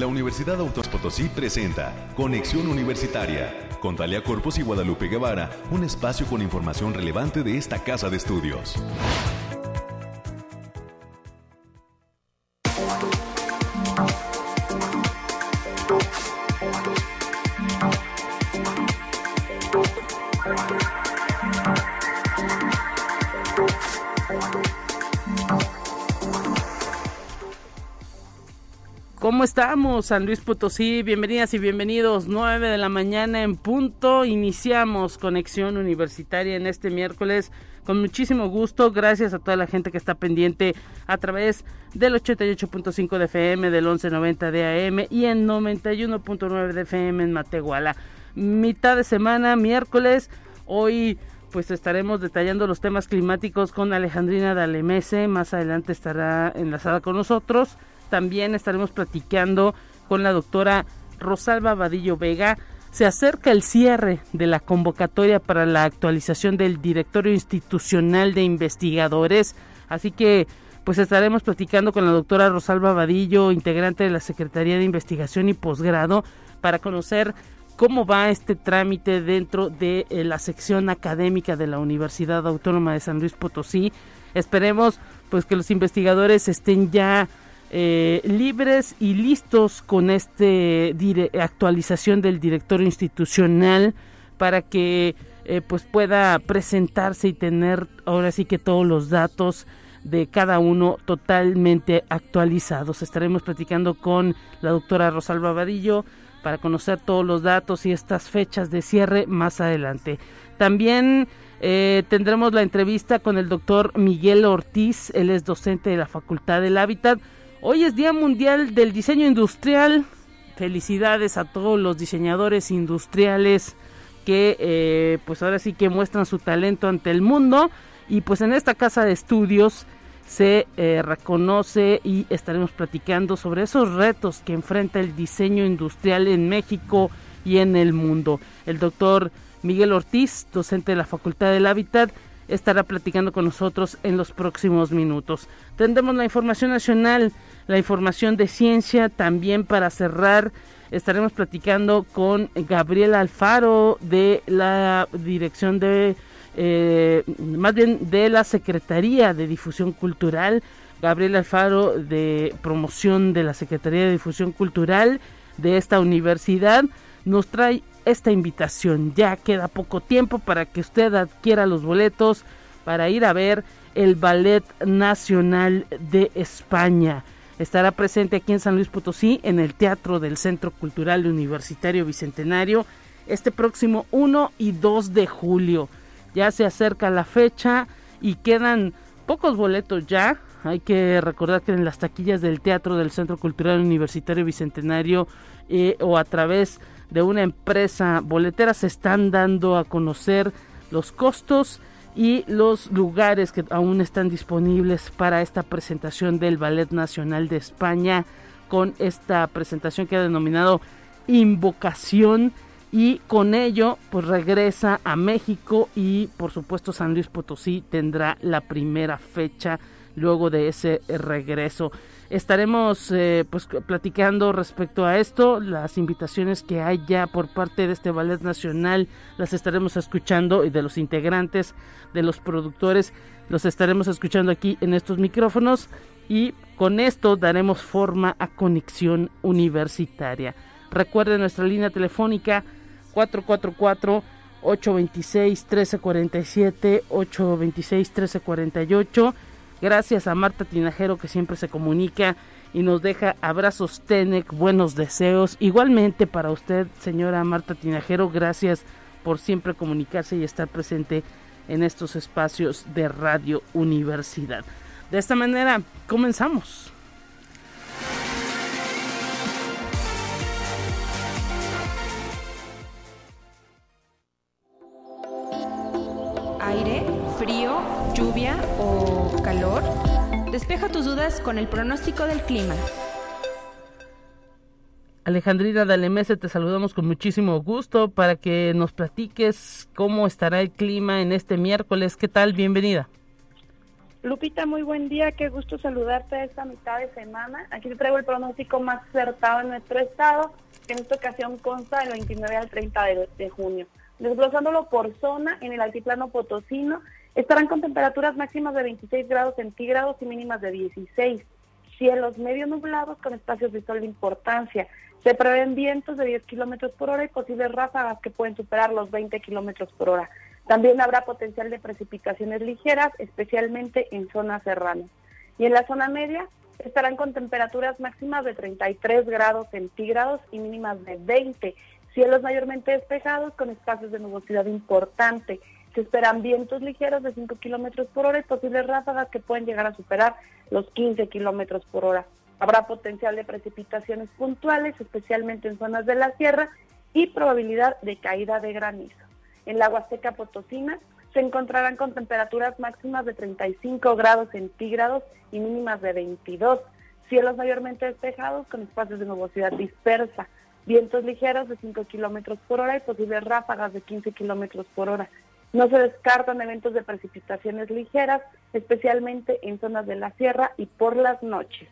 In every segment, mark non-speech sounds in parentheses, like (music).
la Universidad Autónoma Potosí presenta Conexión Universitaria con Talia Corpus y Guadalupe Guevara, un espacio con información relevante de esta casa de estudios. Estamos, San Luis Potosí? Bienvenidas y bienvenidos. 9 de la mañana en punto. Iniciamos conexión universitaria en este miércoles con muchísimo gusto. Gracias a toda la gente que está pendiente a través del 88.5 de FM, del 1190 de AM y en 91.9 de FM en Matehuala. Mitad de semana, miércoles. Hoy pues estaremos detallando los temas climáticos con Alejandrina Dalemese. Más adelante estará enlazada con nosotros. También estaremos platicando con la doctora Rosalba Vadillo Vega. Se acerca el cierre de la convocatoria para la actualización del directorio institucional de investigadores. Así que pues estaremos platicando con la doctora Rosalba Vadillo, integrante de la Secretaría de Investigación y Posgrado, para conocer cómo va este trámite dentro de eh, la sección académica de la Universidad Autónoma de San Luis Potosí. Esperemos pues que los investigadores estén ya eh, libres y listos con esta actualización del directorio institucional para que eh, pues pueda presentarse y tener ahora sí que todos los datos de cada uno totalmente actualizados. Estaremos platicando con la doctora Rosalba Vadillo para conocer todos los datos y estas fechas de cierre más adelante. También eh, tendremos la entrevista con el doctor Miguel Ortiz, él es docente de la Facultad del Hábitat Hoy es Día Mundial del Diseño Industrial. Felicidades a todos los diseñadores industriales que eh, pues ahora sí que muestran su talento ante el mundo. Y pues en esta casa de estudios se eh, reconoce y estaremos platicando sobre esos retos que enfrenta el diseño industrial en México y en el mundo. El doctor Miguel Ortiz, docente de la Facultad del Hábitat, estará platicando con nosotros en los próximos minutos. Tendremos la información nacional, la información de ciencia, también para cerrar estaremos platicando con Gabriel Alfaro de la dirección de, eh, más bien de la Secretaría de Difusión Cultural, Gabriel Alfaro de promoción de la Secretaría de Difusión Cultural de esta universidad, nos trae esta invitación. Ya queda poco tiempo para que usted adquiera los boletos para ir a ver el Ballet Nacional de España. Estará presente aquí en San Luis Potosí en el Teatro del Centro Cultural Universitario Bicentenario este próximo 1 y 2 de julio. Ya se acerca la fecha y quedan pocos boletos ya. Hay que recordar que en las taquillas del Teatro del Centro Cultural Universitario Bicentenario eh, o a través de una empresa boletera se están dando a conocer los costos y los lugares que aún están disponibles para esta presentación del Ballet Nacional de España con esta presentación que ha denominado Invocación y con ello pues regresa a México y por supuesto San Luis Potosí tendrá la primera fecha luego de ese regreso. Estaremos eh, pues platicando respecto a esto, las invitaciones que hay ya por parte de este ballet nacional las estaremos escuchando y de los integrantes, de los productores, los estaremos escuchando aquí en estos micrófonos y con esto daremos forma a conexión universitaria. Recuerden nuestra línea telefónica 444 826 1347 826 1348 Gracias a Marta Tinajero que siempre se comunica y nos deja abrazos Tenec, buenos deseos. Igualmente para usted, señora Marta Tinajero, gracias por siempre comunicarse y estar presente en estos espacios de Radio Universidad. De esta manera, comenzamos. Aire, frío, lluvia o calor? Despeja tus dudas con el pronóstico del clima. Alejandrina Dalemese, te saludamos con muchísimo gusto para que nos platiques cómo estará el clima en este miércoles. ¿Qué tal? Bienvenida. Lupita, muy buen día, qué gusto saludarte esta mitad de semana. Aquí te traigo el pronóstico más acertado en nuestro estado, que en esta ocasión consta del 29 al 30 de, junio. Desglosándolo por zona, en el altiplano potosino, estarán con temperaturas máximas de 26 grados centígrados y mínimas de 16. Cielos medio nublados con espacios de sol de importancia. Se prevén vientos de 10 kilómetros por hora y posibles ráfagas que pueden superar los 20 kilómetros por hora. También habrá potencial de precipitaciones ligeras, especialmente en zonas serranas. Y en la zona media estarán con temperaturas máximas de 33 grados centígrados y mínimas de 20. Cielos mayormente despejados con espacios de nubosidad importante. Se esperan vientos ligeros de 5 kilómetros por hora y posibles ráfagas que pueden llegar a superar los 15 kilómetros por hora. Habrá potencial de precipitaciones puntuales, especialmente en zonas de la sierra, y probabilidad de caída de granizo en la Huasteca Potosina se encontrarán con temperaturas máximas de 35 grados centígrados y mínimas de 22. Cielos mayormente despejados con espacios de nubosidad dispersa. Vientos ligeros de 5 kilómetros por hora y posibles ráfagas de 15 kilómetros por hora. No se descartan eventos de precipitaciones ligeras, especialmente en zonas de la sierra y por las noches.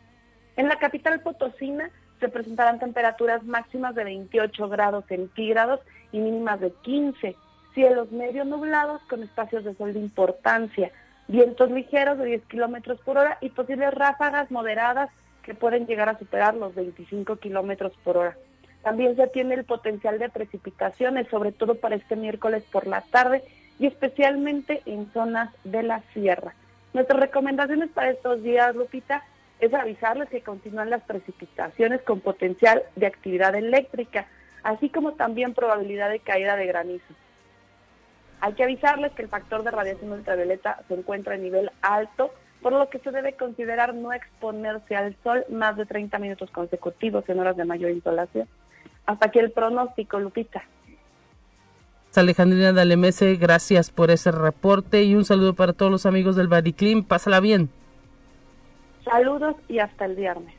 En la capital potosina se presentarán temperaturas máximas de 28 grados centígrados y mínimas de 15 cielos medio nublados con espacios de sol de importancia, vientos ligeros de 10 kilómetros por hora y posibles ráfagas moderadas que pueden llegar a superar los 25 kilómetros por hora. También se tiene el potencial de precipitaciones, sobre todo para este miércoles por la tarde y especialmente en zonas de la sierra. Nuestras recomendaciones para estos días, Lupita, es avisarles que continúan las precipitaciones con potencial de actividad eléctrica, así como también probabilidad de caída de granizo. Hay que avisarles que el factor de radiación ultravioleta se encuentra a nivel alto, por lo que se debe considerar no exponerse al sol más de 30 minutos consecutivos en horas de mayor insolación. Hasta aquí el pronóstico, Lupita. Alejandrina Dalemese, gracias por ese reporte y un saludo para todos los amigos del Bariclim. Pásala bien. Saludos y hasta el viernes.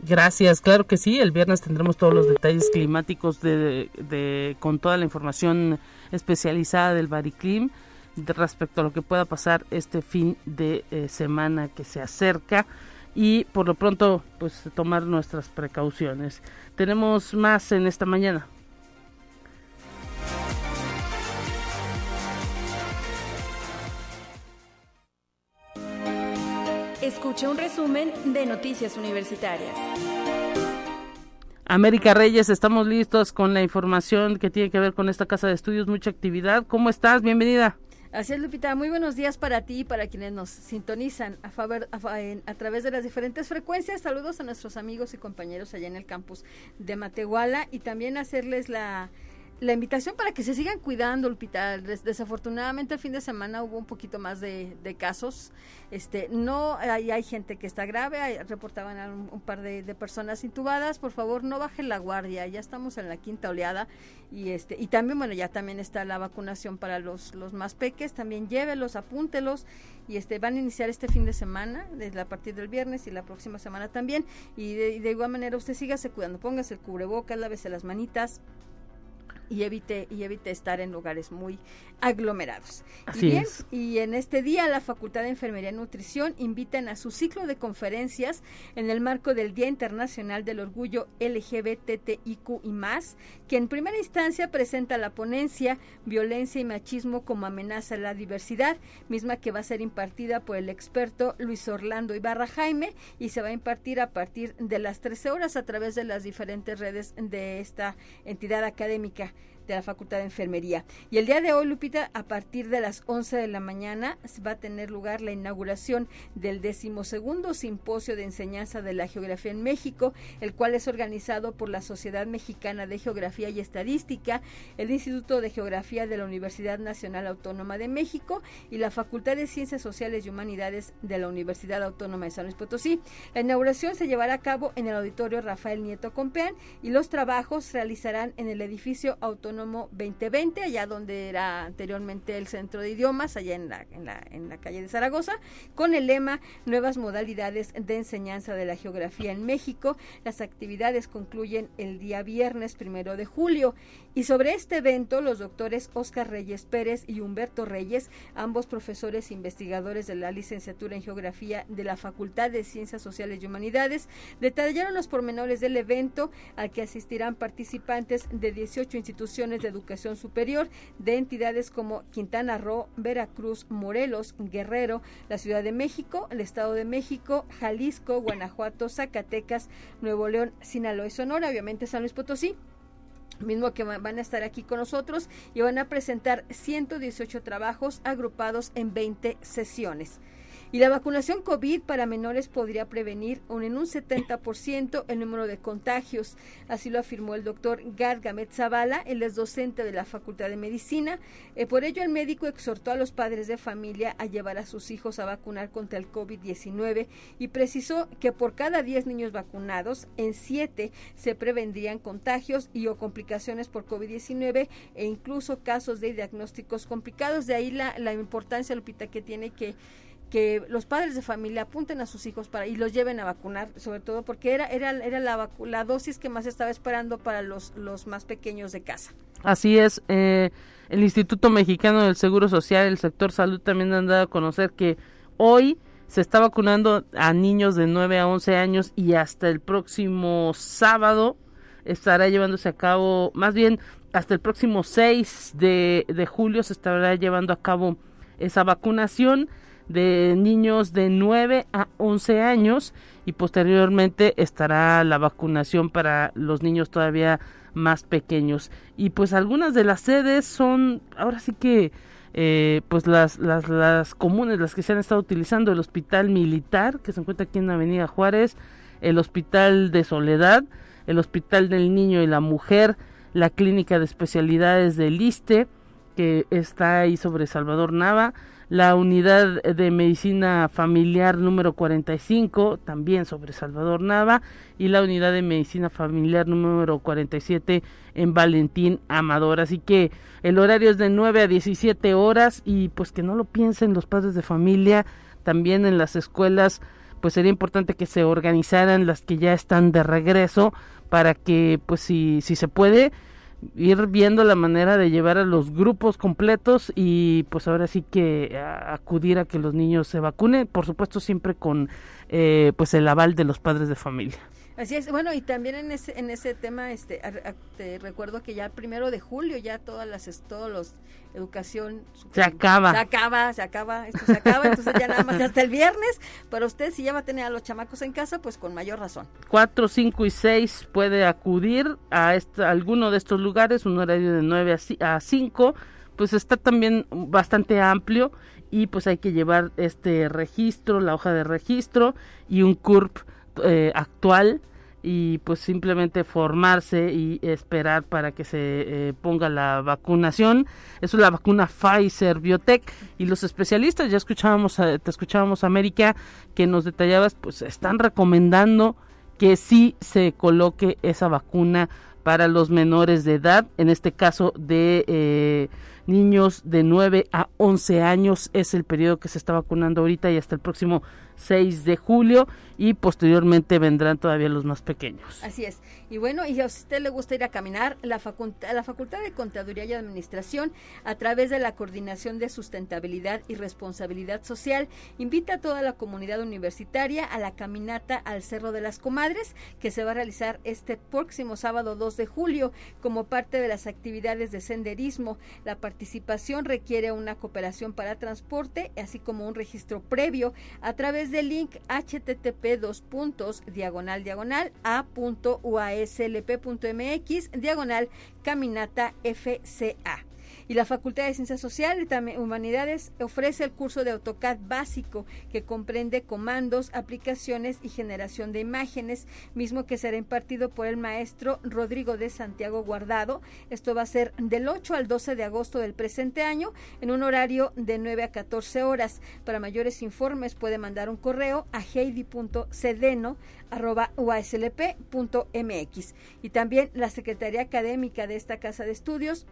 Gracias, claro que sí. El viernes tendremos todos los detalles climáticos de, con toda la información especializada del Bariclim respecto a lo que pueda pasar este fin de eh, semana que se acerca y por lo pronto pues tomar nuestras precauciones. Tenemos más en esta mañana. Escucha un resumen de Noticias Universitarias. América Reyes, estamos listos con la información que tiene que ver con esta casa de estudios, mucha actividad. ¿Cómo estás? Bienvenida. Así es, Lupita. Muy buenos días para ti y para quienes nos sintonizan a, a, través de las diferentes frecuencias. Saludos a nuestros amigos y compañeros allá en el campus de Matehuala y también hacerles la la invitación para que se sigan cuidando, Lupita. desafortunadamente el fin de semana hubo un poquito más de, casos. Este, no hay, hay, gente que está grave, reportaban un, par de, personas intubadas. Por favor, no bajen la guardia. Ya estamos en la quinta oleada y este y también bueno ya también está la vacunación para los los más peques. También llévelos, apúntelos y este van a iniciar este fin de semana desde a partir del viernes y la próxima semana también. Y de, de igual manera usted sígase cuidando, póngase el cubrebocas, lávese las manitas y evite y evite estar en lugares muy aglomerados. Así y bien, y en este día la Facultad de Enfermería y Nutrición invitan a su ciclo de conferencias en el marco del Día Internacional del Orgullo LGBTIQ y más, que en primera instancia presenta la ponencia Violencia y machismo como amenaza a la diversidad, misma que va a ser impartida por el experto Luis Orlando Ibarra Jaime y se va a impartir a partir de las 13 horas a través de las diferentes redes de esta entidad académica de la Facultad de Enfermería. Y el día de hoy, Lupita, a partir de las 11 de la mañana va a tener lugar la inauguración del decimosegundo simposio de enseñanza de la geografía en México, el cual es organizado por la Sociedad Mexicana de Geografía y Estadística, el Instituto de Geografía de la Universidad Nacional Autónoma de México y la Facultad de Ciencias Sociales y Humanidades de la Universidad Autónoma de San Luis Potosí. La inauguración se llevará a cabo en el auditorio Rafael Nieto Compeán y los trabajos se realizarán en el edificio autónomo Autónomo 2020, allá donde era anteriormente el Centro de Idiomas, allá en la, en la, en la calle de Zaragoza, con el lema Nuevas modalidades de enseñanza de la geografía en México. Las actividades concluyen el día viernes primero de julio. Y sobre este evento, los doctores Oscar Reyes Pérez y Humberto Reyes, ambos profesores investigadores de la licenciatura en geografía de la Facultad de Ciencias Sociales y Humanidades, detallaron los pormenores del evento al que asistirán participantes de 18 instituciones de educación superior de entidades como Quintana Roo, Veracruz, Morelos, Guerrero, la Ciudad de México, el Estado de México, Jalisco, Guanajuato, Zacatecas, Nuevo León, Sinaloa y Sonora, obviamente San Luis Potosí mismo que van a estar aquí con nosotros y van a presentar 118 trabajos agrupados en 20 sesiones. Y la vacunación COVID para menores podría prevenir en un 70% el número de contagios. Así lo afirmó el doctor Gad Gamet Zavala, él es docente de la Facultad de Medicina. Eh, por ello, el médico exhortó a los padres de familia a llevar a sus hijos a vacunar contra el COVID-19 y precisó que por cada 10 niños vacunados, en 7 se prevendrían contagios y o complicaciones por COVID-19 e incluso casos de diagnósticos complicados. De ahí la, la importancia, Lupita, que tiene que que los padres de familia apunten a sus hijos para y los lleven a vacunar, sobre todo porque era era era la, la dosis que más estaba esperando para los los más pequeños de casa. Así es, eh, el Instituto Mexicano del Seguro Social, el sector salud también han dado a conocer que hoy se está vacunando a niños de 9 a 11 años y hasta el próximo sábado estará llevándose a cabo, más bien hasta el próximo 6 de, de julio se estará llevando a cabo esa vacunación de niños de 9 a 11 años y posteriormente estará la vacunación para los niños todavía más pequeños. Y pues algunas de las sedes son ahora sí que eh, pues las, las, las comunes, las que se han estado utilizando, el Hospital Militar, que se encuentra aquí en Avenida Juárez, el Hospital de Soledad, el Hospital del Niño y la Mujer, la Clínica de Especialidades del ISTE, que está ahí sobre Salvador Nava, la unidad de medicina familiar número 45, también sobre Salvador Nava, y la unidad de medicina familiar número 47 en Valentín Amador. Así que el horario es de 9 a 17 horas y pues que no lo piensen los padres de familia, también en las escuelas, pues sería importante que se organizaran las que ya están de regreso para que pues si, si se puede, ir viendo la manera de llevar a los grupos completos y pues ahora sí que acudir a que los niños se vacunen, por supuesto siempre con eh, pues el aval de los padres de familia. Así es, bueno, y también en ese, en ese tema, este, te recuerdo que ya el primero de julio ya todas las, todos los educación se acaba, se acaba, se acaba, esto se acaba, entonces ya nada más hasta el viernes, pero usted si ya va a tener a los chamacos en casa, pues con mayor razón. 4, 5 y 6 puede acudir a, esta, alguno de estos lugares, un horario de 9 a 5, pues está también bastante amplio y pues hay que llevar este registro, la hoja de registro y un CURP eh, actual y pues simplemente formarse y esperar para que se eh, ponga la vacunación. Eso es la vacuna Pfizer Biotech y los especialistas, ya escuchábamos, te escuchábamos América, que nos detallabas, pues están recomendando que sí se coloque esa vacuna para los menores de edad, en este caso de eh, niños de 9 a 11 años, es el periodo que se está vacunando ahorita y hasta el próximo 6 de julio y posteriormente vendrán todavía los más pequeños. Así es. Y bueno, y a usted le gusta ir a caminar, la, facultad, la Facultad de Contaduría y Administración, a través de la Coordinación de Sustentabilidad y Responsabilidad Social, invita a toda la comunidad universitaria a la caminata al Cerro de las Comadres, que se va a realizar este próximo sábado 2 de julio como parte de las actividades de senderismo. La participación requiere una cooperación para transporte, así como un registro previo a través del link http dos puntos diagonal diagonal a.uaslp.mx diagonal caminata FCA. Y la Facultad de Ciencias Sociales y Humanidades ofrece el curso de AutoCAD básico que comprende comandos, aplicaciones y generación de imágenes, mismo que será impartido por el maestro Rodrigo de Santiago Guardado. Esto va a ser del 8 al 12 de agosto del presente año en un horario de 9 a 14 horas. Para mayores informes puede mandar un correo a heidi.cedeno.uaslp.mx. Y también la Secretaría Académica de esta Casa de Estudios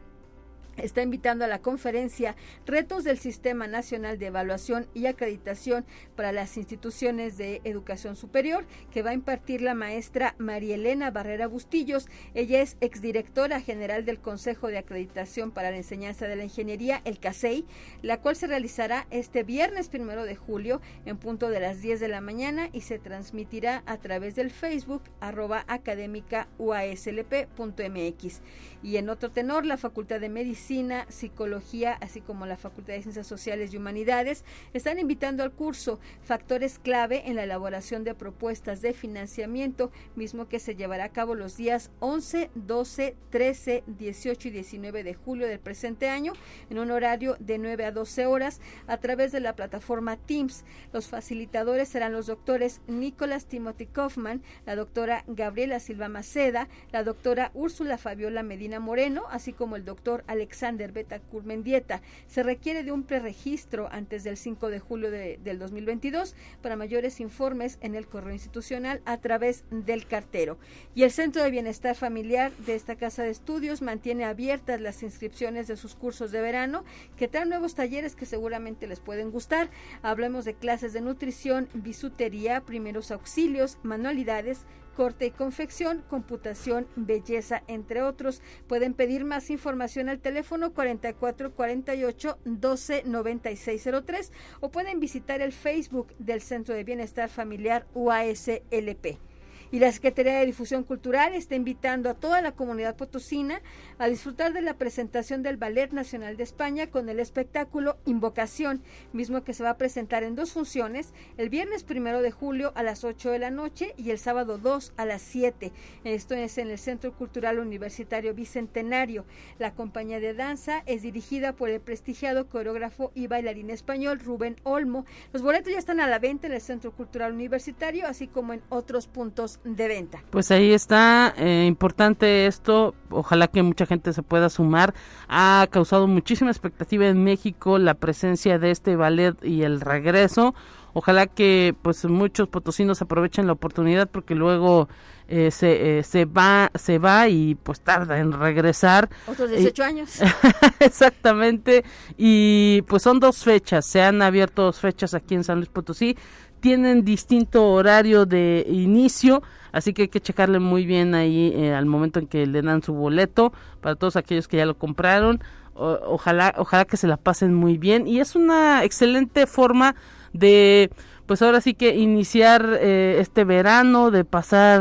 está invitando a la conferencia Retos del Sistema Nacional de Evaluación y Acreditación para las Instituciones de Educación Superior, que va a impartir la maestra María Elena Barrera Bustillos. Ella es exdirectora general del Consejo de Acreditación para la Enseñanza de la Ingeniería, el CASEI, la cual se realizará este viernes primero de julio en punto de las 10 de la mañana y se transmitirá a través del Facebook arroba académica uaslp.mx. Y en otro tenor, la Facultad de Medicina, Psicología, así como la Facultad de Ciencias Sociales y Humanidades, están invitando al curso Factores clave en la elaboración de propuestas de financiamiento, mismo que se llevará a cabo los días 11, 12, 13, 18 y 19 de julio del presente año, en un horario de 9 a 12 horas, a través de la plataforma Teams. Los facilitadores serán los doctores Nicolás Timothy Kaufman, la doctora Gabriela Silva Maceda, la doctora Úrsula Fabiola Medina Moreno, así como el doctor Alexander Betacur Mendieta. Se requiere de un preregistro antes del 5 de julio de, del 2022 para mayores informes en el correo institucional a través del cartero. Y el Centro de Bienestar Familiar de esta Casa de Estudios mantiene abiertas las inscripciones de sus cursos de verano que traen nuevos talleres que seguramente les pueden gustar. Hablemos de clases de nutrición, bisutería, primeros auxilios, manualidades, corte y confección, computación, belleza, entre otros. Pueden pedir más información al teléfono 4448 12 9603 o pueden visitar el Facebook del Centro de Bienestar Familiar UASLP. Y la Secretaría de Difusión Cultural está invitando a toda la comunidad potosina a disfrutar de la presentación del Ballet Nacional de España con el espectáculo Invocación, mismo que se va a presentar en dos funciones, el viernes primero de julio a las 8 de la noche y el sábado 2 a las 7. Esto es en el Centro Cultural Universitario Bicentenario. La compañía de danza es dirigida por el prestigiado coreógrafo y bailarín español Rubén Olmo. Los boletos ya están a la venta en el Centro Cultural Universitario, así como en otros puntos de venta. Pues ahí está, eh, importante esto, ojalá que mucha gente se pueda sumar. Ha causado muchísima expectativa en México la presencia de este ballet y el regreso. Ojalá que pues muchos potosinos aprovechen la oportunidad porque luego eh, se, eh, se va se va y pues tarda en regresar. Otros 18 años. (laughs) Exactamente. Y pues son dos fechas, se han abierto dos fechas aquí en San Luis Potosí tienen distinto horario de inicio, así que hay que checarle muy bien ahí eh, al momento en que le dan su boleto para todos aquellos que ya lo compraron. ojalá, ojalá que se la pasen muy bien y es una excelente forma de pues ahora sí que iniciar eh, este verano, de pasar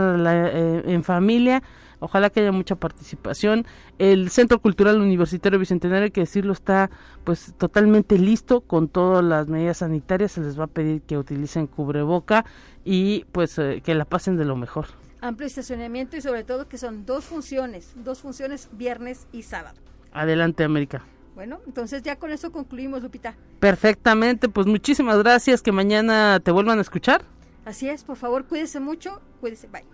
eh, en familia Ojalá que haya mucha participación. El Centro Cultural Universitario Bicentenario, hay que decirlo, está pues totalmente listo con todas las medidas sanitarias. Se les va a pedir que utilicen cubreboca y pues eh, que la pasen de lo mejor. Amplio estacionamiento y sobre todo que son dos funciones, dos funciones viernes y sábado. Adelante, América. Bueno, entonces ya con eso concluimos, Lupita. Perfectamente, pues muchísimas gracias, que mañana te vuelvan a escuchar. Así es, por favor, cuídese mucho, cuídese, bye.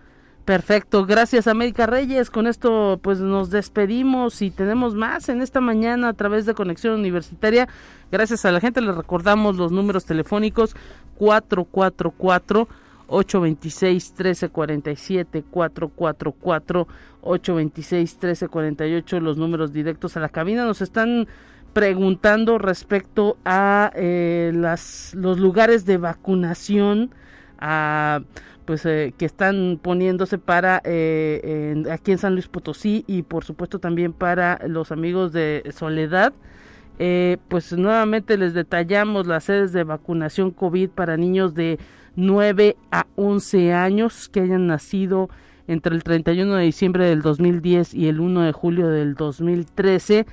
Perfecto, gracias América Reyes. Con esto pues nos despedimos y tenemos más en esta mañana a través de Conexión Universitaria. Gracias a la gente les recordamos los números telefónicos 444 826 1347 444 826 1348 los números directos a la cabina nos están preguntando respecto a eh, las los lugares de vacunación a pues eh, que están poniéndose para eh, aquí en San Luis Potosí y por supuesto también para los amigos de Soledad. Eh, pues nuevamente les detallamos las sedes de vacunación COVID para niños de 9 a 11 años que hayan nacido entre el 31 de diciembre del 2010 y el 1 de julio del 2013.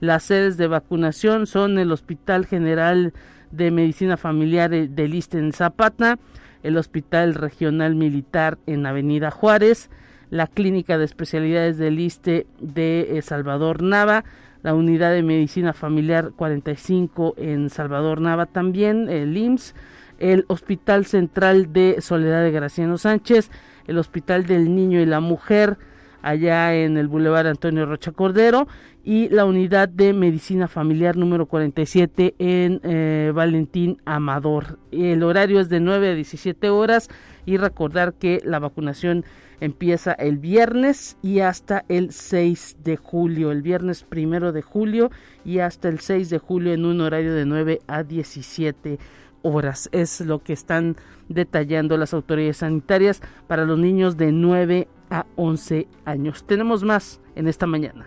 Las sedes de vacunación son el Hospital General de Medicina Familiar de Liste en Zapata, el Hospital Regional Militar en Avenida Juárez, la Clínica de Especialidades del ISTE de eh, Salvador Nava, la unidad de medicina familiar 45 en Salvador Nava también, el IMSS, el Hospital Central de Soledad de Graciano Sánchez, el Hospital del Niño y la Mujer, allá en el Boulevard Antonio Rocha Cordero, y la unidad de medicina familiar número 47 en eh, Valentín Amador. El horario es de 9 a 17 horas y recordar que la vacunación empieza el viernes y hasta el 6 de julio, el viernes primero de julio y hasta el 6 de julio en un horario de 9 a 17 horas. Es lo que están detallando las autoridades sanitarias para los niños de 9 a 11 años. Tenemos más en esta mañana.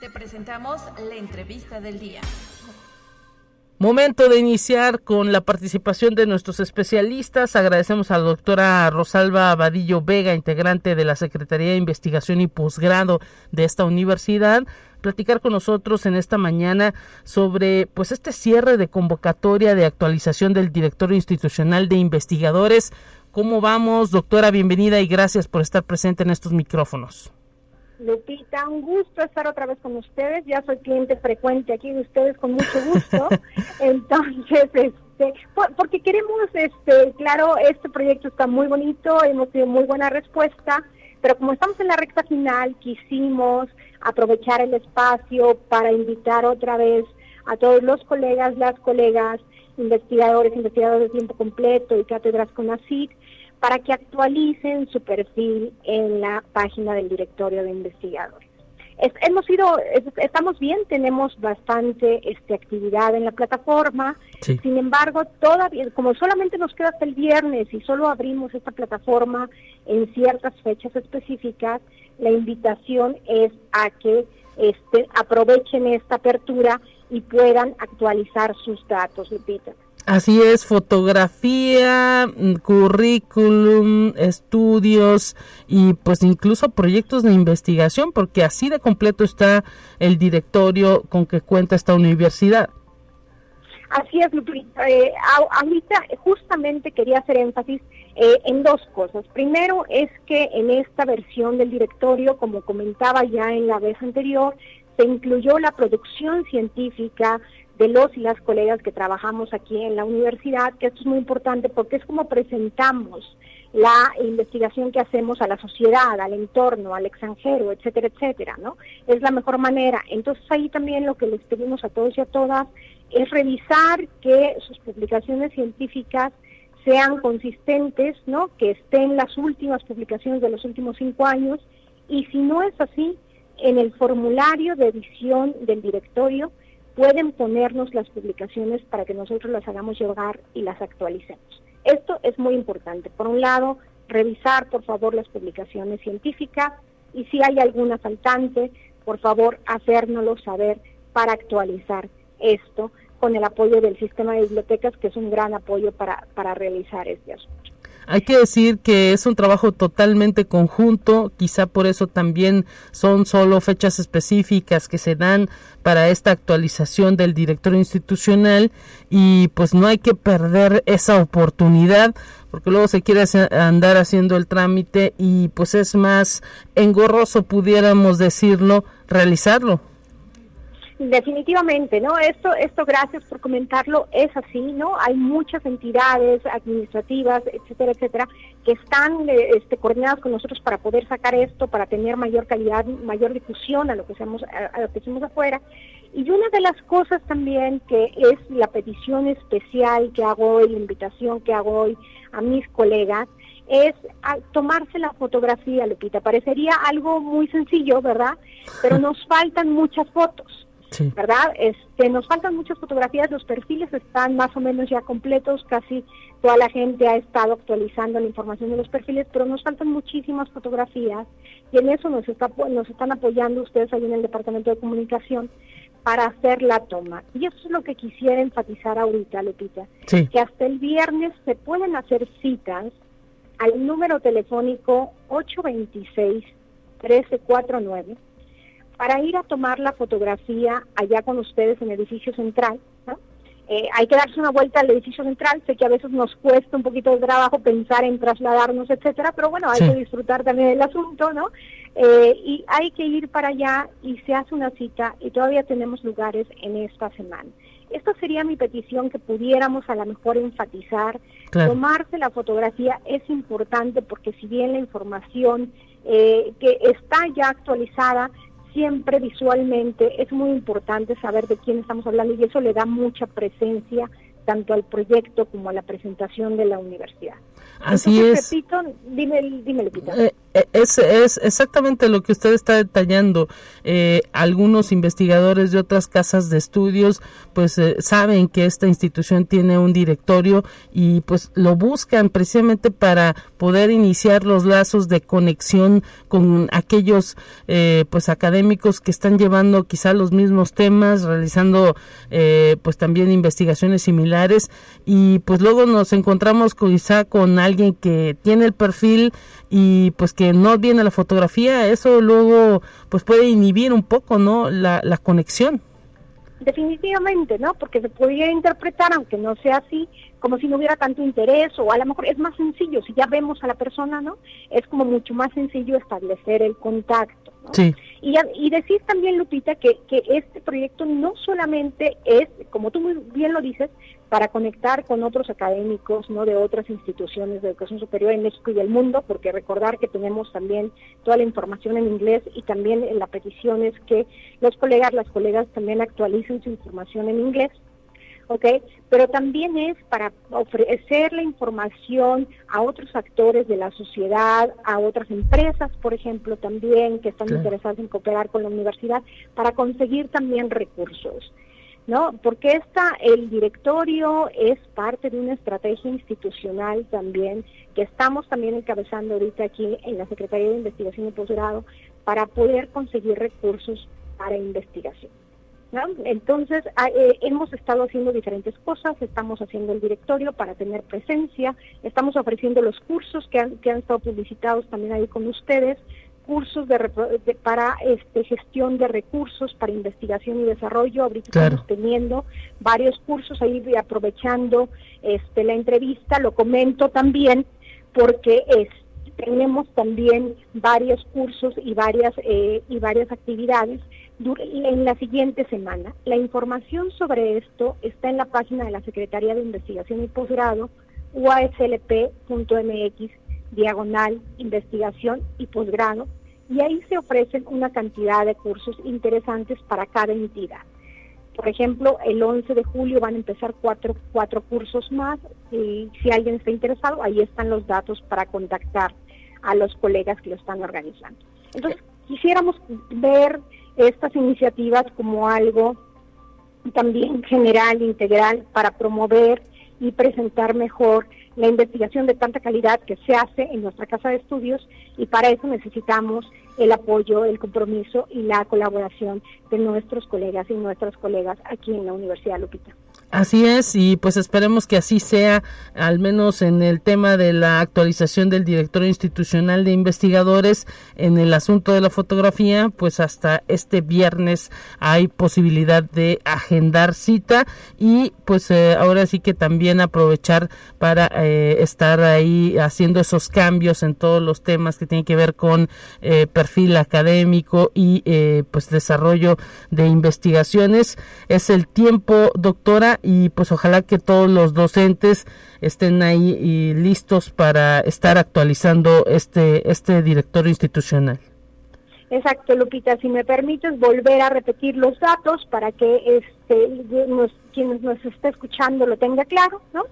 Te presentamos la entrevista del día. Momento de iniciar con la participación de nuestros especialistas. Agradecemos a la doctora Rosalba Abadillo Vega, integrante de la Secretaría de Investigación y Posgrado de esta universidad, platicar con nosotros en esta mañana sobre pues este cierre de convocatoria de actualización del directorio institucional de investigadores. ¿Cómo vamos, doctora? Bienvenida y gracias por estar presente en estos micrófonos. Lupita, un gusto estar otra vez con ustedes. Ya soy cliente frecuente aquí de ustedes con mucho gusto. (laughs) Entonces, este, porque queremos, este, claro, este proyecto está muy bonito, hemos tenido muy buena respuesta, pero como estamos en la recta final, quisimos aprovechar el espacio para invitar otra vez a todos los colegas, las colegas, investigadores, investigadores de tiempo completo y cátedras con ACID, para que actualicen su perfil en la página del directorio de investigadores. Hemos ido, estamos bien, tenemos bastante este, actividad en la plataforma, sin embargo, todavía, como solamente nos queda hasta el viernes y solo abrimos esta plataforma en ciertas fechas específicas, la invitación es a que este, aprovechen esta apertura y puedan actualizar sus datos, Lupita. Así es, fotografía, mm, currículum, estudios y pues incluso proyectos de investigación, porque así de completo está el directorio con que cuenta esta universidad. Así es. Eh, ahorita justamente quería hacer énfasis eh, en dos cosas. Primero es que en esta versión del directorio, como comentaba ya en la vez anterior, se incluyó la producción científica, de los y las colegas que trabajamos aquí en la universidad, que esto es muy importante porque es como presentamos la investigación que hacemos a la sociedad, al entorno, al extranjero, etcétera, etcétera, ¿no? Es la mejor manera. Entonces ahí también lo que les pedimos a todos y a todas es revisar que sus publicaciones científicas sean consistentes, ¿no? Que estén las últimas publicaciones de los últimos cinco años y si no es así, en el formulario de edición del directorio pueden ponernos las publicaciones para que nosotros las hagamos llegar y las actualicemos. Esto es muy importante. Por un lado, revisar por favor las publicaciones científicas y si hay alguna faltante, por favor hacérnoslo saber para actualizar esto con el apoyo del sistema de bibliotecas, que es un gran apoyo para, para realizar este asunto. Hay que decir que es un trabajo totalmente conjunto, quizá por eso también son solo fechas específicas que se dan para esta actualización del director institucional y pues no hay que perder esa oportunidad porque luego se quiere andar haciendo el trámite y pues es más engorroso pudiéramos decirlo realizarlo. Definitivamente, ¿no? Esto, esto, gracias por comentarlo, es así, ¿no? Hay muchas entidades administrativas, etcétera, etcétera, que están eh, este, coordinadas con nosotros para poder sacar esto, para tener mayor calidad, mayor difusión a lo que hacemos, a, lo que hacemos afuera. Y una de las cosas también que es la petición especial que hago hoy, la invitación que hago hoy a mis colegas, es tomarse la fotografía, Lupita. Parecería algo muy sencillo, ¿verdad? Pero (laughs) nos faltan muchas fotos. ¿Verdad? Este, nos faltan muchas fotografías, los perfiles están más o menos ya completos, casi toda la gente ha estado actualizando la información de los perfiles, pero nos faltan muchísimas fotografías y en eso nos, está, nos están apoyando ustedes ahí en el Departamento de Comunicación para hacer la toma. Y eso es lo que quisiera enfatizar ahorita, Lupita, que hasta el viernes se pueden hacer citas al número telefónico 826 1349 para ir a tomar la fotografía allá con ustedes en el edificio central. eh, hay que darse una vuelta al edificio central. Sé que a veces nos cuesta un poquito de trabajo pensar en trasladarnos, etcétera, pero bueno, hay que disfrutar también del asunto, ¿no? Eh, y hay que ir para allá y se hace una cita y todavía tenemos lugares en esta semana. Esta sería mi petición que pudiéramos a lo mejor enfatizar. Tomarse la fotografía es importante porque si bien la información eh, que está ya actualizada, siempre visualmente es muy importante saber de quién estamos hablando y eso le da mucha presencia tanto al proyecto como a la presentación de la universidad. Así es. Repito, dime, dime eh, eh, es, es exactamente lo que usted está detallando. Eh, algunos investigadores de otras casas de estudios pues saben que esta institución tiene un directorio y pues lo buscan precisamente para poder iniciar los lazos de conexión con aquellos pues académicos que están llevando quizá los mismos temas, realizando pues también investigaciones similares y pues luego nos encontramos quizá con alguien que tiene el perfil y pues que no viene la fotografía, eso luego pues puede inhibir un poco, ¿no? La, la conexión. Definitivamente, ¿no? Porque se podría interpretar, aunque no sea así, como si no hubiera tanto interés o a lo mejor es más sencillo, si ya vemos a la persona, ¿no? Es como mucho más sencillo establecer el contacto. ¿no? Sí. Y, y decir también, Lupita, que, que este proyecto no solamente es, como tú muy bien lo dices, para conectar con otros académicos no de otras instituciones de educación superior en México y el mundo, porque recordar que tenemos también toda la información en inglés y también la petición es que los colegas, las colegas también actualicen su información en inglés. ¿ok? Pero también es para ofrecer la información a otros actores de la sociedad, a otras empresas, por ejemplo, también que están interesadas en cooperar con la universidad, para conseguir también recursos. ¿No? Porque esta, el directorio es parte de una estrategia institucional también que estamos también encabezando ahorita aquí en la Secretaría de Investigación y Posgrado para poder conseguir recursos para investigación. Entonces, ah, eh, hemos estado haciendo diferentes cosas, estamos haciendo el directorio para tener presencia, estamos ofreciendo los cursos que han, que han estado publicitados también ahí con ustedes, cursos de, para este, gestión de recursos, para investigación y desarrollo. Ahorita estamos teniendo varios cursos ahí aprovechando este, la entrevista, lo comento también porque es, tenemos también varios cursos y varias, eh, y varias actividades en la siguiente semana. La información sobre esto está en la página de la Secretaría de Investigación y Posgrado, uaslp.mx diagonal investigación y posgrado, y ahí se ofrecen una cantidad de cursos interesantes para cada entidad. Por ejemplo, el 11 de julio van a empezar cuatro, cuatro cursos más y si alguien está interesado, ahí están los datos para contactar a los colegas que lo están organizando. Entonces, quisiéramos ver estas iniciativas como algo también general, integral, para promover y presentar mejor la investigación de tanta calidad que se hace en nuestra casa de estudios y para eso necesitamos el apoyo, el compromiso y la colaboración de nuestros colegas y nuestras colegas aquí en la Universidad Lupita. Así es, y pues esperemos que así sea, al menos en el tema de la actualización del directorio institucional de investigadores en el asunto de la fotografía, pues hasta este viernes hay posibilidad de agendar cita y pues eh, ahora sí que también aprovechar para eh, estar ahí haciendo esos cambios en todos los temas que tienen que ver con eh, perfil académico y pues desarrollo de investigaciones. Es el tiempo, doctora, y pues ojalá que todos los docentes estén ahí y listos para estar actualizando este este directorio institucional. Exacto, Lupita, si me permites volver a repetir los datos para que este nos, quien nos esté escuchando lo tenga claro, ¿no?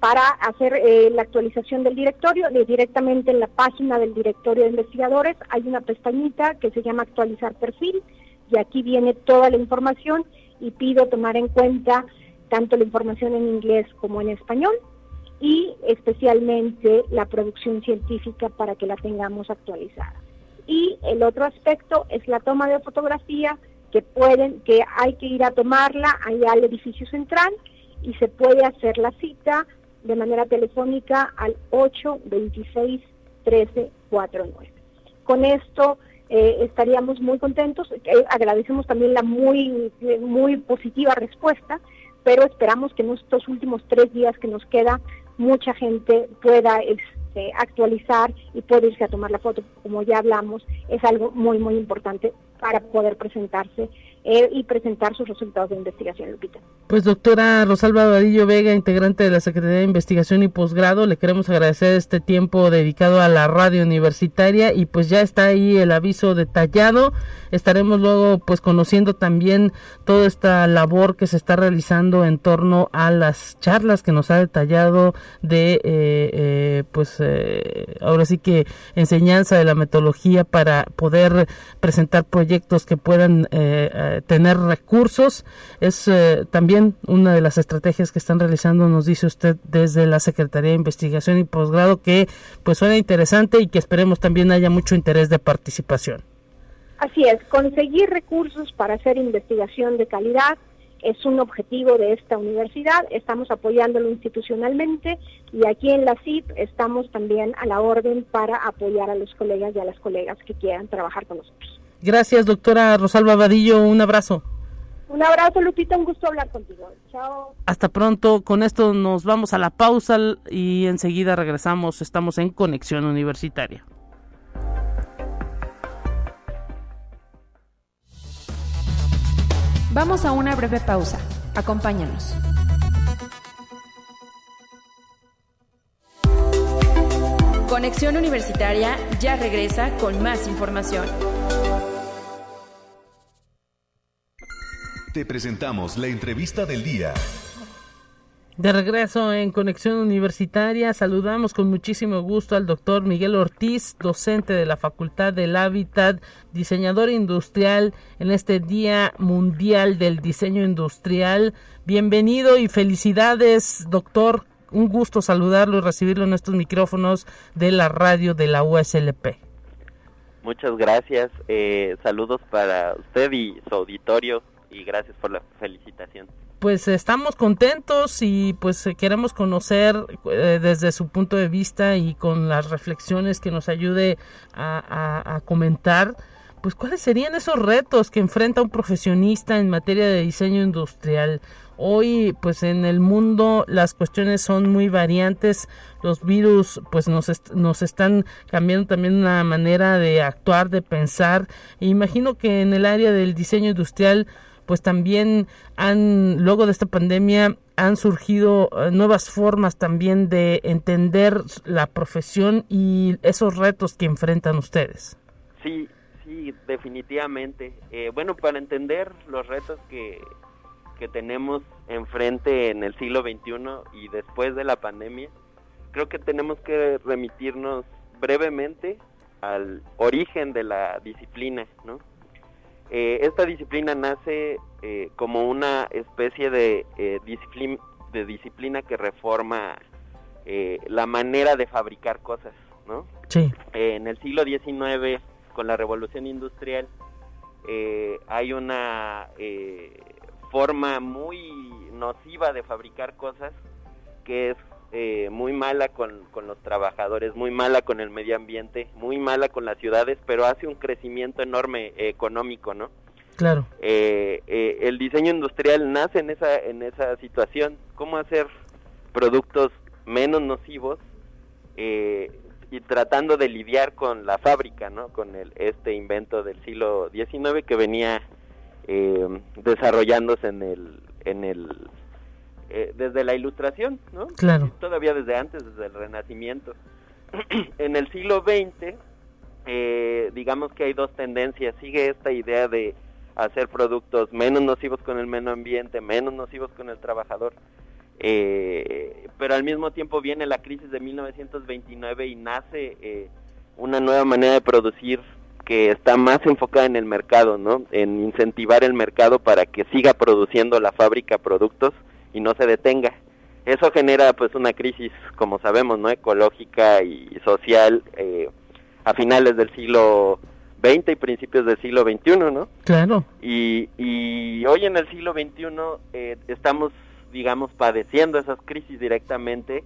Para hacer eh, la actualización del directorio, de directamente en la página del directorio de investigadores hay una pestañita que se llama actualizar perfil y aquí viene toda la información y pido tomar en cuenta tanto la información en inglés como en español y especialmente la producción científica para que la tengamos actualizada. Y el otro aspecto es la toma de fotografía que pueden, que hay que ir a tomarla allá al edificio central y se puede hacer la cita de manera telefónica al 826 1349. Con esto eh, estaríamos muy contentos. Eh, agradecemos también la muy, muy positiva respuesta pero esperamos que en estos últimos tres días que nos queda, mucha gente pueda este, actualizar y pueda irse a tomar la foto. Como ya hablamos, es algo muy, muy importante para poder presentarse eh, y presentar sus resultados de investigación, Lupita. Pues doctora Rosalba Vadillo Vega, integrante de la Secretaría de Investigación y Posgrado, le queremos agradecer este tiempo dedicado a la radio universitaria y pues ya está ahí el aviso detallado. Estaremos luego pues conociendo también toda esta labor que se está realizando en torno a las charlas que nos ha detallado de eh, eh, pues ahora sí que enseñanza de la metodología para poder presentar proyectos que puedan tener recursos. Es eh, también una de las estrategias que están realizando, nos dice usted, desde la Secretaría de Investigación y Posgrado, que pues suena interesante y que esperemos también haya mucho interés de participación. Así es, conseguir recursos para hacer investigación de calidad es un objetivo de esta universidad, estamos apoyándolo institucionalmente y aquí en la CIP estamos también a la orden para apoyar a los colegas y a las colegas que quieran trabajar con nosotros. Gracias, doctora Rosalba Vadillo. Un abrazo. Un abrazo, Lupita. Un gusto hablar contigo. Chao. Hasta pronto. Con esto nos vamos a la pausa y enseguida regresamos. Estamos en Conexión Universitaria. Vamos a una breve pausa. Acompáñanos. Conexión Universitaria ya regresa con más información. Te presentamos la entrevista del día. De regreso en Conexión Universitaria, saludamos con muchísimo gusto al doctor Miguel Ortiz, docente de la Facultad del Hábitat, diseñador industrial en este Día Mundial del Diseño Industrial. Bienvenido y felicidades, doctor. Un gusto saludarlo y recibirlo en estos micrófonos de la radio de la USLP. Muchas gracias. Eh, saludos para usted y su auditorio y gracias por la felicitación. Pues estamos contentos y pues queremos conocer eh, desde su punto de vista y con las reflexiones que nos ayude a, comentar, pues cuáles serían esos retos que enfrenta un profesionista en materia de diseño industrial. Hoy, pues en el mundo las cuestiones son muy variantes, los virus pues nos, nos están cambiando también la manera de actuar, de pensar. E imagino que en el área del diseño industrial pues también han, luego de esta pandemia, han surgido eh, nuevas formas también de entender la profesión y esos retos que enfrentan ustedes. Sí, sí, definitivamente. Eh, bueno, para entender los retos que, que tenemos enfrente en el siglo XXI y después de la pandemia, creo que tenemos que remitirnos brevemente al origen de la disciplina, ¿no? Eh, esta disciplina nace eh, como una especie de, eh, disciplina, de disciplina que reforma la manera de fabricar cosas, ¿no? Sí. en el siglo XIX, con la revolución industrial, hay una forma muy nociva de fabricar cosas que es eh, muy mala con, los trabajadores, muy mala con el medio ambiente, muy mala con las ciudades, pero hace un crecimiento enorme económico, ¿no? Claro. Eh, eh, el diseño industrial nace en esa, en esa situación, cómo hacer productos menos nocivos y tratando de lidiar con la fábrica, ¿no? Con el, este invento del siglo XIX que venía desarrollándose en el, en el eh, desde la ilustración, ¿no? Claro. Todavía desde antes, desde el Renacimiento. (clears throat) en el siglo XX, eh, digamos que hay dos tendencias. Sigue esta idea de hacer productos menos nocivos con el medio ambiente, menos nocivos con el trabajador. Eh, pero al mismo tiempo viene la crisis de 1929 y nace una nueva manera de producir que está más enfocada en el mercado, ¿no? En incentivar el mercado para que siga produciendo la fábrica productos y no se detenga. Eso genera pues una crisis, como sabemos, no ecológica y social eh, a finales del siglo XX y principios del siglo XXI, ¿no? Claro. Y, y hoy en el siglo XXI eh, estamos, digamos, padeciendo esas crisis directamente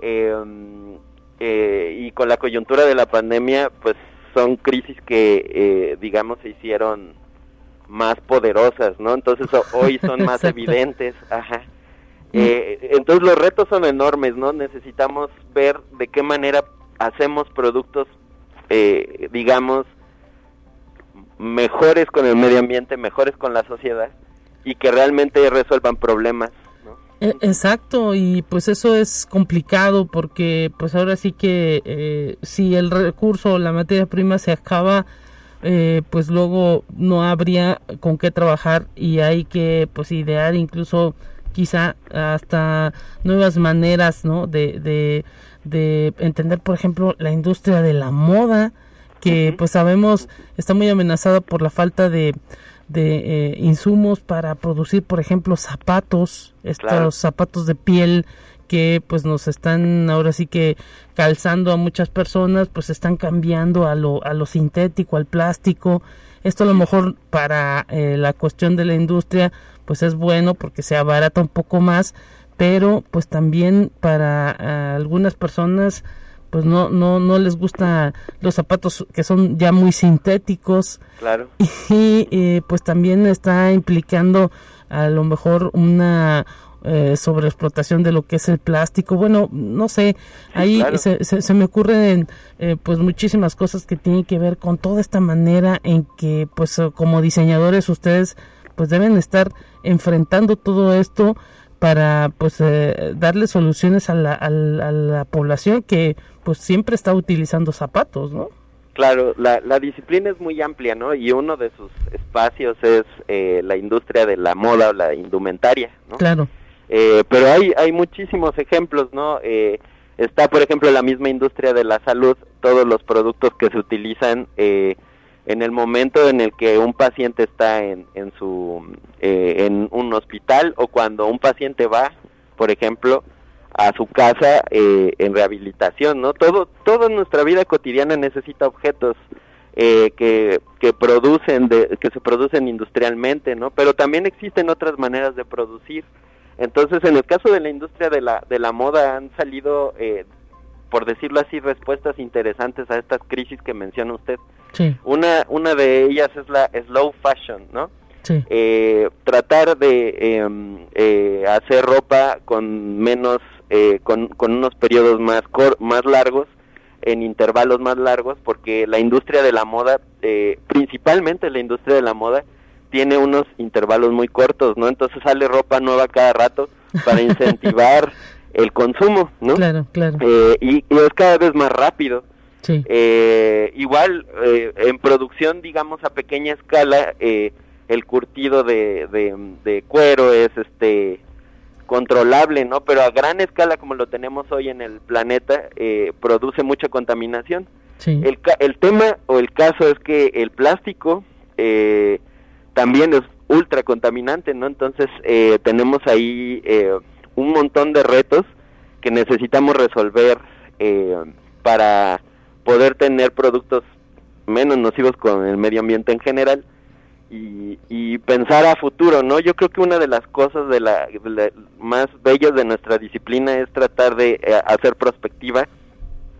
em, eh, y con la coyuntura de la pandemia, pues son crisis que, digamos, se hicieron más poderosas, ¿no? Entonces hoy son (laughs) más evidentes, ajá. Eh, entonces los retos son enormes, ¿no? Necesitamos ver de qué manera hacemos productos, eh, digamos, mejores con el medio ambiente, mejores con la sociedad y que realmente resuelvan problemas. E, exacto, y pues eso es complicado porque pues ahora sí que eh, si el recurso, la materia prima se acaba, eh, pues luego no habría con qué trabajar y hay que pues idear incluso quizá hasta nuevas maneras ¿no? de, de, de entender por ejemplo la industria de la moda que pues sabemos está muy amenazada por la falta de, de eh, insumos para producir por ejemplo zapatos estos zapatos de piel que pues nos están ahora sí que calzando a muchas personas pues están cambiando a lo a lo sintético al plástico. Esto a lo mejor para eh, la cuestión de la industria pues es bueno porque se abarata un poco más pero pues también para eh, algunas personas pues no no no les gusta los zapatos que son ya muy sintéticos. Claro. (laughs) Y eh, pues también está implicando a lo mejor una eh, sobre explotación de lo que es el plástico. Bueno no sé ahí se, se, me ocurren eh, pues muchísimas cosas que tienen que ver con toda esta manera en que pues como diseñadores ustedes pues deben estar enfrentando todo esto para pues eh, darle soluciones a la, a, la, población que pues siempre está utilizando zapatos, ¿no? Claro, la, la disciplina es muy amplia, ¿no? Y uno de sus espacios es eh, la industria de la moda o la indumentaria, ¿no? Claro. Eh, pero hay, hay muchísimos ejemplos, ¿no? Eh, está, por ejemplo, la misma industria de la salud, todos los productos que se utilizan eh, en el momento en el que un paciente está en, en su eh, en un hospital o cuando un paciente va por ejemplo a su casa eh, en rehabilitación no todo toda nuestra vida cotidiana necesita objetos eh, que, que producen de, que se producen industrialmente no pero también existen otras maneras de producir. Entonces en el caso de la industria de la de la moda han salido eh, por decirlo así, respuestas interesantes a estas crisis que menciona usted. Una, una de ellas es la slow fashion, ¿no? Eh, tratar de em, eh, hacer ropa con menos, eh, con, con unos periodos más, más largos, en intervalos más largos, porque la industria de la moda, principalmente la industria de la moda, tiene unos intervalos muy cortos, ¿no? Entonces sale ropa nueva cada rato para (laughs) incentivar el consumo, ¿no? Claro, claro. Eh, y, es cada vez más rápido. Sí. Eh, igual, eh, en producción, digamos, a pequeña escala, el curtido de, de, cuero es este controlable, ¿no? Pero a gran escala, como lo tenemos hoy en el planeta, produce mucha contaminación. Sí. El, el tema o el caso es que el plástico también es ultra contaminante, ¿no? Entonces, tenemos ahí un montón de retos que necesitamos resolver eh, para poder tener productos menos nocivos con el medio ambiente en general y, pensar a futuro, ¿no? Yo creo que una de las cosas de la, más bellas de nuestra disciplina es tratar de eh, hacer prospectiva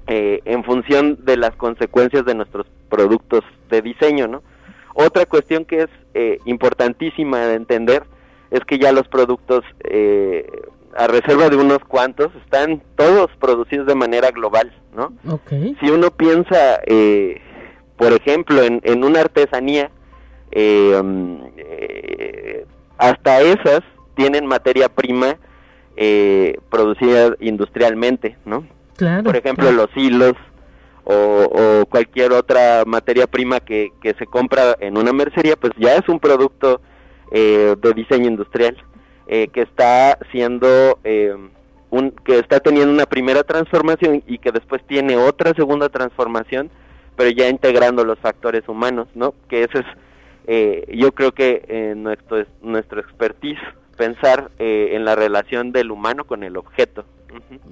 eh, en función de las consecuencias de nuestros productos de diseño, ¿no? Otra cuestión que es importantísima de entender es que ya los productos eh, a reserva de unos cuantos, están todos producidos de manera global, ¿no? Si uno piensa, eh, por ejemplo, en, en una artesanía, eh, um, eh, hasta esas tienen materia prima producida industrialmente, ¿no? Claro, por ejemplo, los hilos o, o, cualquier otra materia prima que, que se compra en una mercería, pues ya es un producto de diseño industrial. Eh, que está siendo eh, un, que está teniendo una primera transformación y que después tiene otra segunda transformación, pero ya integrando los factores humanos, ¿no? Que ese es, eh, yo creo que nuestro nuestro expertise pensar en la relación del humano con el objeto.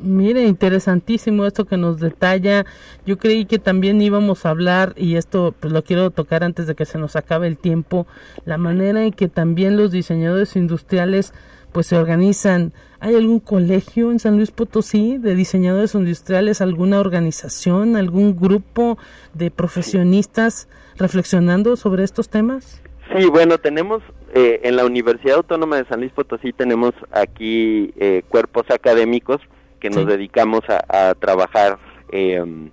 Mire, interesantísimo esto que nos detalla. Yo creí que también íbamos a hablar, y esto pues lo quiero tocar antes de que se nos acabe el tiempo, la manera en que también los diseñadores industriales pues se organizan. ¿Hay algún colegio en San Luis Potosí de diseñadores industriales, alguna organización, algún grupo de profesionistas reflexionando sobre estos temas? Sí, bueno, tenemos eh, en la Universidad Autónoma de San Luis Potosí tenemos aquí eh, cuerpos académicos que nos dedicamos a, trabajar, em,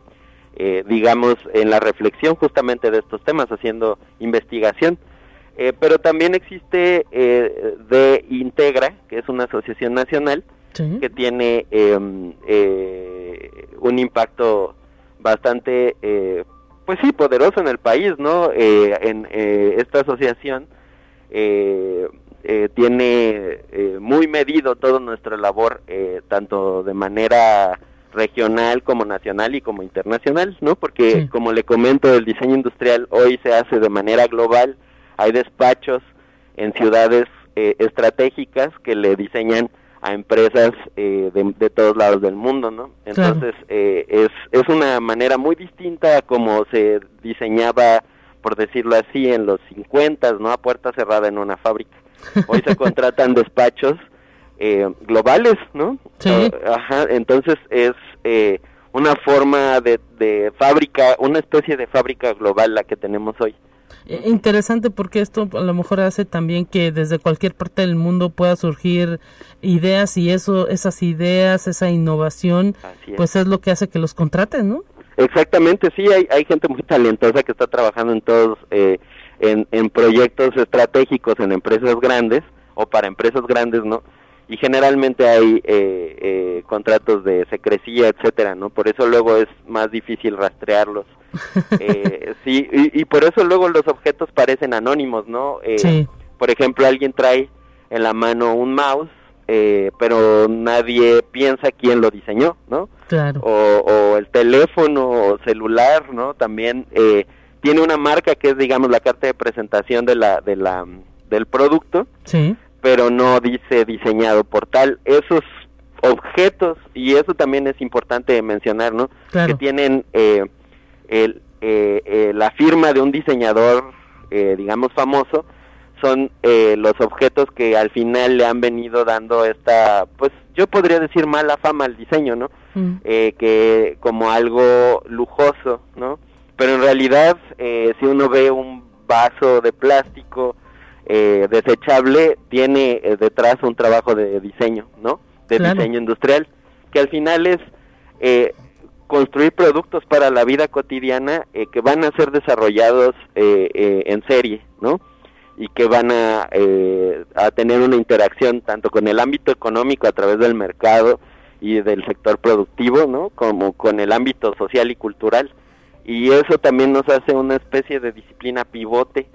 eh, digamos, en la reflexión justamente de estos temas, haciendo investigación. pero también existe de Integra, que es una asociación nacional, que tiene em, un impacto bastante pues sí, poderoso en el país, ¿no? Eh, en eh, esta asociación eh, tiene muy medido toda nuestra labor, tanto de manera regional como nacional y como internacional, ¿no? Porque como le comento, el diseño industrial hoy se hace de manera global, hay despachos en ciudades estratégicas que le diseñan a empresas eh, de, todos lados del mundo, ¿no? Entonces eh, es, es una manera muy distinta a como se diseñaba, por decirlo así, en los 50, ¿no? A puerta cerrada en una fábrica. Hoy se (laughs) contratan despachos eh, globales, ¿no? Sí. Ajá, entonces es una forma de, de fábrica, una especie de fábrica global la que tenemos hoy. Eh, interesante porque esto a lo mejor hace también que desde cualquier parte del mundo pueda surgir ideas y eso esas ideas esa innovación pues es lo que hace que los contraten no exactamente sí hay hay gente muy (laughs) talentosa que está trabajando en todos eh, en, en proyectos estratégicos en empresas grandes o para empresas grandes no y generalmente hay eh, contratos de secrecía etcétera no por eso luego es más difícil rastrearlos. (laughs) Eh, sí, y, por eso luego los objetos parecen anónimos, ¿no? Eh, Por ejemplo, alguien trae en la mano un mouse, eh, pero nadie piensa quién lo diseñó, ¿no? Claro. O, el teléfono celular, ¿no? También eh, tiene una marca que es, digamos, la carta de presentación de la, de la, del producto, sí. pero no dice diseñado por tal. Esos objetos, y eso también es importante mencionar, ¿no? Que tienen eh, el, eh, eh, la firma de un diseñador, eh, digamos, famoso, son los objetos que al final le han venido dando esta, pues yo podría decir mala fama al diseño, ¿no? Mm. que como algo lujoso, ¿no? Pero en realidad, si uno ve un vaso de plástico desechable, tiene detrás un trabajo de diseño, ¿no? De diseño industrial, que al final es construir productos para la vida cotidiana eh, que van a ser desarrollados eh, eh, en serie, ¿no? Y que van a, a tener una interacción tanto con el ámbito económico a través del mercado y del sector productivo, ¿no? Como con el ámbito social y cultural. Y eso también nos hace una especie de disciplina pivote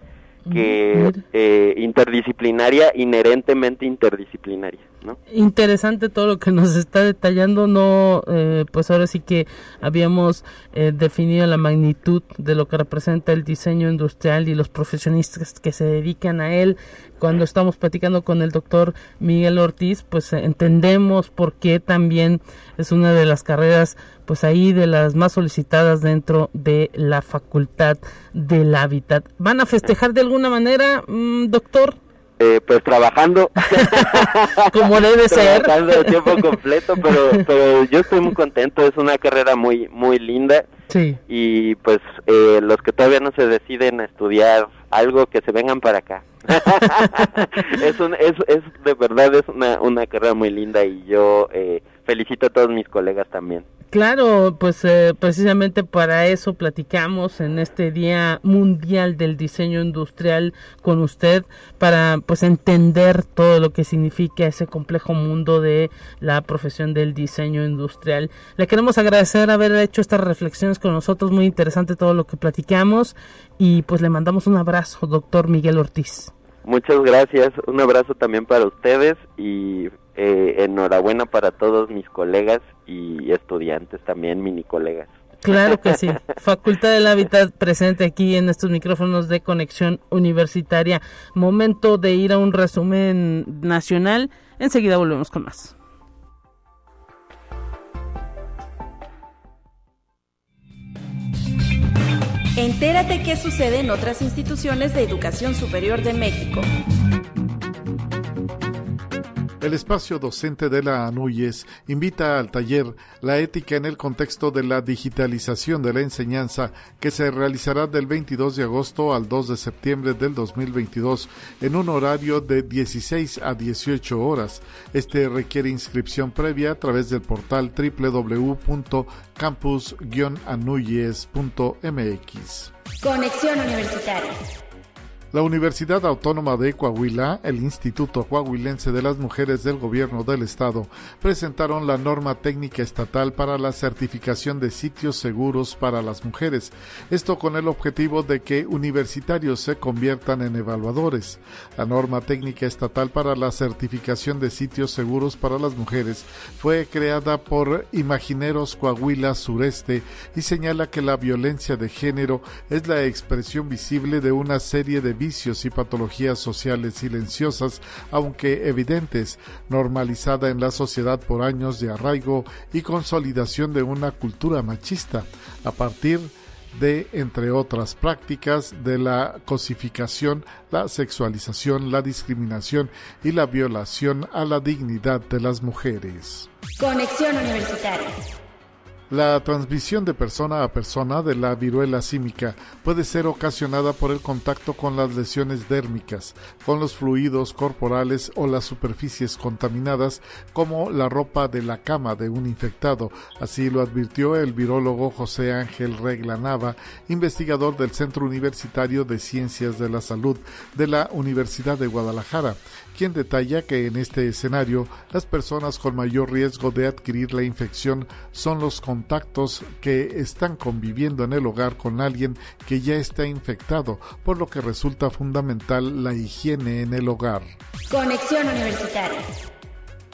que eh, interdisciplinaria, inherentemente interdisciplinaria. ¿no? Interesante todo lo que nos está detallando, no, eh, pues ahora sí que habíamos eh, definido la magnitud de lo que representa el diseño industrial y los profesionistas que se dedican a él. Cuando estamos platicando con el doctor Miguel Ortiz, pues entendemos por qué también es una de las carreras pues ahí de las más solicitadas dentro de la Facultad del Hábitat. ¿Van a festejar de alguna manera, mm, doctor? Eh, pues trabajando. (laughs) (laughs) Como debe ser. Trabajando de tiempo completo, pero, pero yo estoy muy contento, es una carrera muy, muy linda. Sí. Y pues eh, los que todavía no se deciden a estudiar algo, que se vengan para acá. (laughs) es, un, es, es de verdad es una, una carrera muy linda y yo eh, felicito a todos mis colegas también. Claro, pues eh, precisamente para eso platicamos en este Día Mundial del Diseño Industrial con usted, para pues entender todo lo que significa ese complejo mundo de la profesión del diseño industrial. Le queremos agradecer haber hecho estas reflexiones con nosotros, muy interesante todo lo que platicamos y pues le mandamos un abrazo, doctor Miguel Ortiz. Muchas gracias, un abrazo también para ustedes y eh, enhorabuena para todos mis colegas y estudiantes también, mini colegas. Claro que sí. (laughs) Facultad del Hábitat presente aquí en estos micrófonos de conexión universitaria. Momento de ir a un resumen nacional. Enseguida volvemos con más. Entérate qué sucede en otras instituciones de educación superior de México. El espacio docente de la ANUYES invita al taller La ética en el contexto de la digitalización de la enseñanza que se realizará del 22 de agosto al 2 de septiembre del 2022 en un horario de 16 a 18 horas. Este requiere inscripción previa a través del portal www.campus-anuyes.mx. Conexión Universitaria. La Universidad Autónoma de Coahuila, el Instituto Coahuilense de las Mujeres del Gobierno del Estado, presentaron la norma técnica estatal para la certificación de sitios seguros para las mujeres, esto con el objetivo de que universitarios se conviertan en evaluadores. La norma técnica estatal para la certificación de sitios seguros para las mujeres fue creada por Imagineros Coahuila Sureste y señala que la violencia de género es la expresión visible de una serie de vicios y patologías sociales silenciosas, aunque evidentes, normalizada en la sociedad por años de arraigo y consolidación de una cultura machista, a partir de, entre otras prácticas, de la cosificación, la sexualización, la discriminación y la violación a la dignidad de las mujeres. Conexión Universitaria. La transmisión de persona a persona de la viruela símica puede ser ocasionada por el contacto con las lesiones dérmicas, con los fluidos corporales o las superficies contaminadas como la ropa de la cama de un infectado. Así lo advirtió el virólogo José Ángel Regla Nava, investigador del Centro Universitario de Ciencias de la Salud de la Universidad de Guadalajara, quien detalla que en este escenario las personas con mayor riesgo de adquirir la infección son los contactos que están conviviendo en el hogar con alguien que ya está infectado, por lo que resulta fundamental la higiene en el hogar. Conexión Universitaria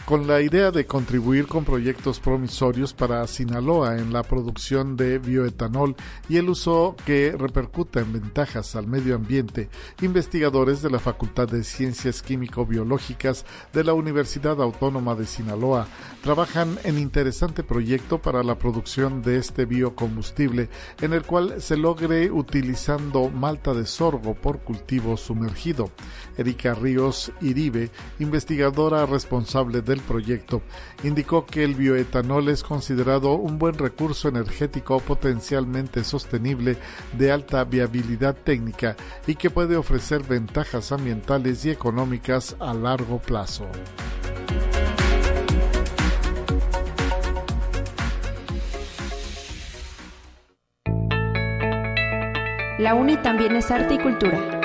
con la idea de contribuir con proyectos promisorios para Sinaloa en la producción de bioetanol y el uso que repercuta en ventajas al medio ambiente, investigadores de la Facultad de Ciencias Químico-Biológicas de la Universidad Autónoma de Sinaloa trabajan en interesante proyecto para la producción de este biocombustible en el cual se logre utilizando malta de sorgo por cultivo sumergido. Erika Ríos Iribe, investigadora responsable proyecto, indicó que el bioetanol es considerado un buen recurso energético potencialmente sostenible de alta viabilidad técnica y que puede ofrecer ventajas ambientales y económicas a largo plazo. La UNI también es arte y cultura.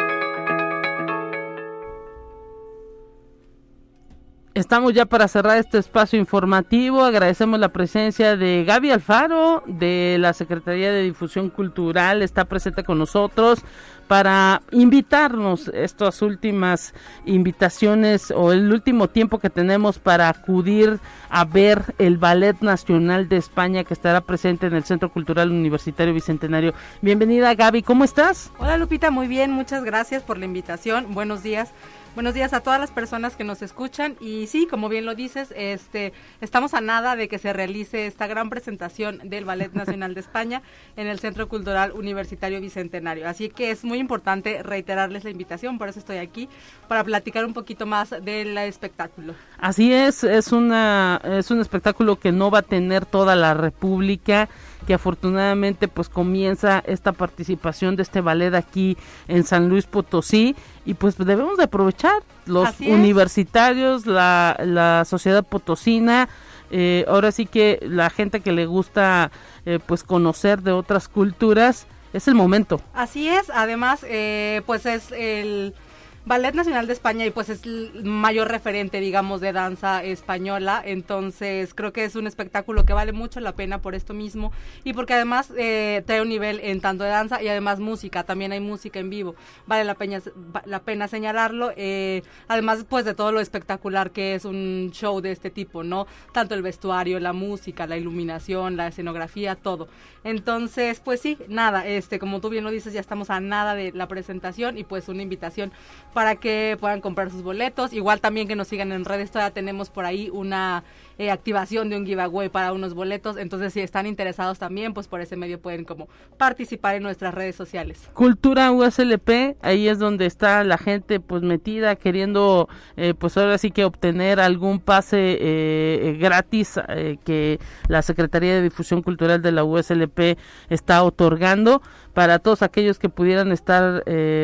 Estamos ya para cerrar este espacio informativo. Agradecemos la presencia de Gaby Alfaro de la Secretaría de Difusión Cultural. Está presente con nosotros para invitarnos estas últimas invitaciones o el último tiempo que tenemos para acudir a ver el Ballet Nacional de España que estará presente en el Centro Cultural Universitario Bicentenario. Bienvenida Gaby, ¿cómo estás? Hola Lupita, muy bien, muchas gracias por la invitación. Buenos días. Buenos días a todas las personas que nos escuchan y sí, como bien lo dices, este estamos a nada de que se realice esta gran presentación del Ballet (laughs) Nacional de España en el Centro Cultural Universitario Bicentenario. Así que es muy importante reiterarles la invitación, por eso estoy aquí para platicar un poquito más del espectáculo. Así es, es una es un espectáculo que no va a tener toda la República que afortunadamente pues comienza esta participación de este ballet aquí en San Luis Potosí y pues debemos de aprovechar los universitarios, la, la sociedad potosina, eh, ahora sí que la gente que le gusta eh, pues conocer de otras culturas, es el momento. Así es, además eh, pues es el Ballet Nacional de España y pues es el mayor referente, digamos, de danza española. Entonces creo que es un espectáculo que vale mucho la pena por esto mismo y porque además eh, trae un nivel en tanto de danza y además música. También hay música en vivo. Vale la pena, la pena señalarlo. Eh, además pues de todo lo espectacular que es un show de este tipo, ¿no? Tanto el vestuario, la música, la iluminación, la escenografía, todo. Entonces pues sí, nada, este como tú bien lo dices ya estamos a nada de la presentación y pues una invitación para que puedan comprar sus boletos. Igual también que nos sigan en redes, todavía tenemos por ahí una eh, activación de un giveaway para unos boletos. Entonces, si están interesados también, pues por ese medio pueden como participar en nuestras redes sociales. Cultura USLP, ahí es donde está la gente pues metida queriendo eh, pues ahora sí que obtener algún pase eh, gratis que la Secretaría de Difusión Cultural de la USLP está otorgando para todos aquellos que pudieran estar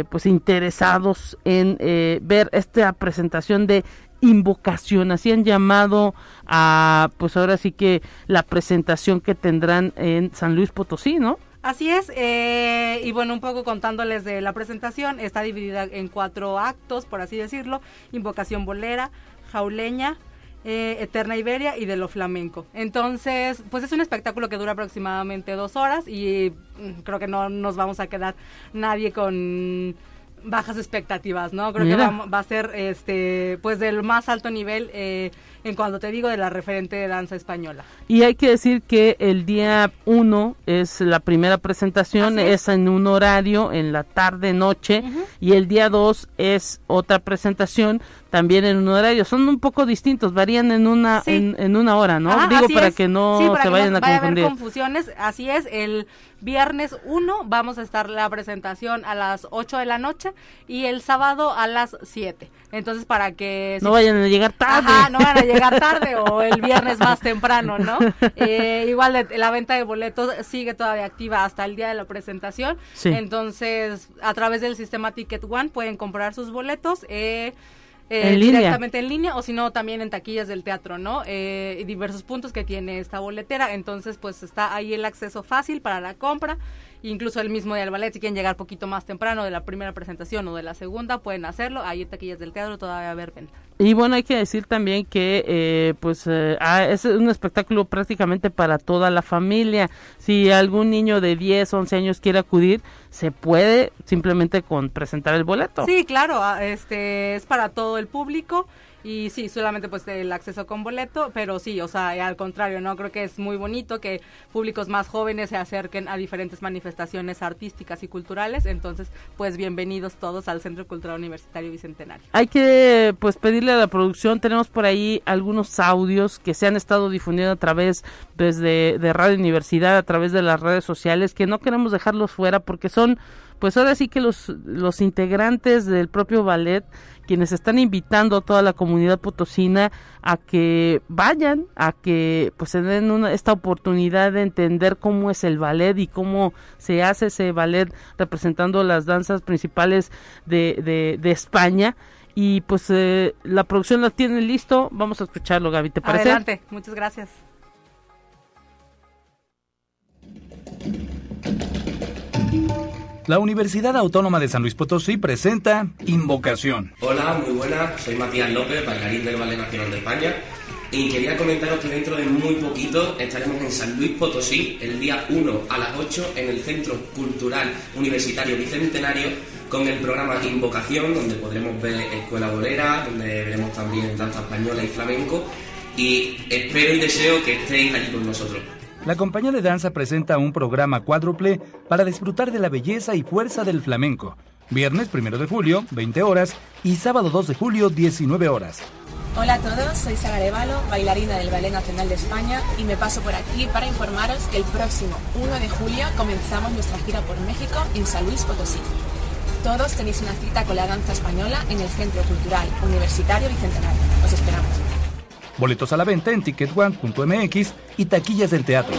pues interesados en ver esta presentación de invocación, así llamado a, pues ahora sí que la presentación que tendrán en San Luis Potosí, ¿no? Así es, eh, y bueno, un poco contándoles de la presentación, está dividida en cuatro actos, por así decirlo, invocación bolera, jauleña, eh, Eterna Iberia y de lo flamenco. Entonces, pues es un espectáculo que dura aproximadamente dos horas y mm, creo que no nos vamos a quedar nadie con bajas expectativas, ¿no? Creo que va, a ser este pues del más alto nivel eh, en cuanto te digo de la referente de danza española. Y hay que decir que el día 1 es la primera presentación, es. en un horario en la tarde noche y el día 2 es otra presentación también en un horario. Son un poco distintos, varían en una en, una hora, ¿no? Digo para que no se vayan a confundir. A confusiones, así es, el viernes 1 vamos a estar la presentación a las 8 de la noche y el sábado a las 7. Entonces para que no vayan a llegar tarde. Ajá, no van a llegar tarde o el viernes más temprano, ¿no? (laughs) Eh, igual la venta de boletos sigue todavía activa hasta el día de la presentación. Entonces, a través del sistema Ticket One pueden comprar sus boletos. Eh, eh, directamente en línea o si no también en taquillas del teatro, ¿no? Eh, diversos puntos que tiene esta boletera, entonces pues está ahí el acceso fácil para la compra incluso el mismo día del ballet, si quieren llegar poquito más temprano de la primera presentación o de la segunda, pueden hacerlo. Ahí en taquillas del teatro todavía va a haber venta. Y bueno, hay que decir también que eh, pues eh, ah, es un espectáculo prácticamente para toda la familia. Si algún niño de 10, 11 años quiere acudir, se puede simplemente con presentar el boleto. Sí, claro, ah, este es para todo el público. Y sí, solamente pues el acceso con boleto, pero sí, o sea, al contrario, ¿no? Creo que es muy bonito que públicos más jóvenes se acerquen a diferentes manifestaciones artísticas y culturales, entonces pues bienvenidos todos al Centro Cultural Universitario Bicentenario. Hay que pues pedirle a la producción, tenemos por ahí algunos audios que se han estado difundiendo a través desde pues, de Radio Universidad, a través de las redes sociales, que no queremos dejarlos fuera porque son pues ahora sí que los, los integrantes del propio ballet quienes están invitando a toda la comunidad potosina a que vayan, a que pues se den una, esta oportunidad de entender cómo es el ballet y cómo se hace ese ballet representando las danzas principales de, de, España. Y pues eh, la producción la tiene listo, vamos a escucharlo Gaby, ¿te parece? Adelante, muchas gracias. La Universidad Autónoma de San Luis Potosí presenta Invocación. Hola, muy buenas, soy Matías López, bailarín del Ballet Nacional de España. Y quería comentaros que dentro de muy poquito estaremos en San Luis Potosí el día 1 a las 8 en el Centro Cultural Universitario Bicentenario con el programa Invocación, donde podremos ver escuela bolera, donde veremos también danza española y flamenco. Y espero y deseo que estéis allí con nosotros. La compañía de danza presenta un programa cuádruple para disfrutar de la belleza y fuerza del flamenco. Viernes 1 de julio, 20 horas, y sábado 2 de julio, 19 horas. Hola a todos, soy Sara Levalo, bailarina del Ballet Nacional de España, y me paso por aquí para informaros que el próximo 1 de julio comenzamos nuestra gira por México en San Luis Potosí. Todos tenéis una cita con la danza española en el Centro Cultural Universitario Bicentenario. Os esperamos. Boletos a la venta en ticketone.mx y taquillas del teatro.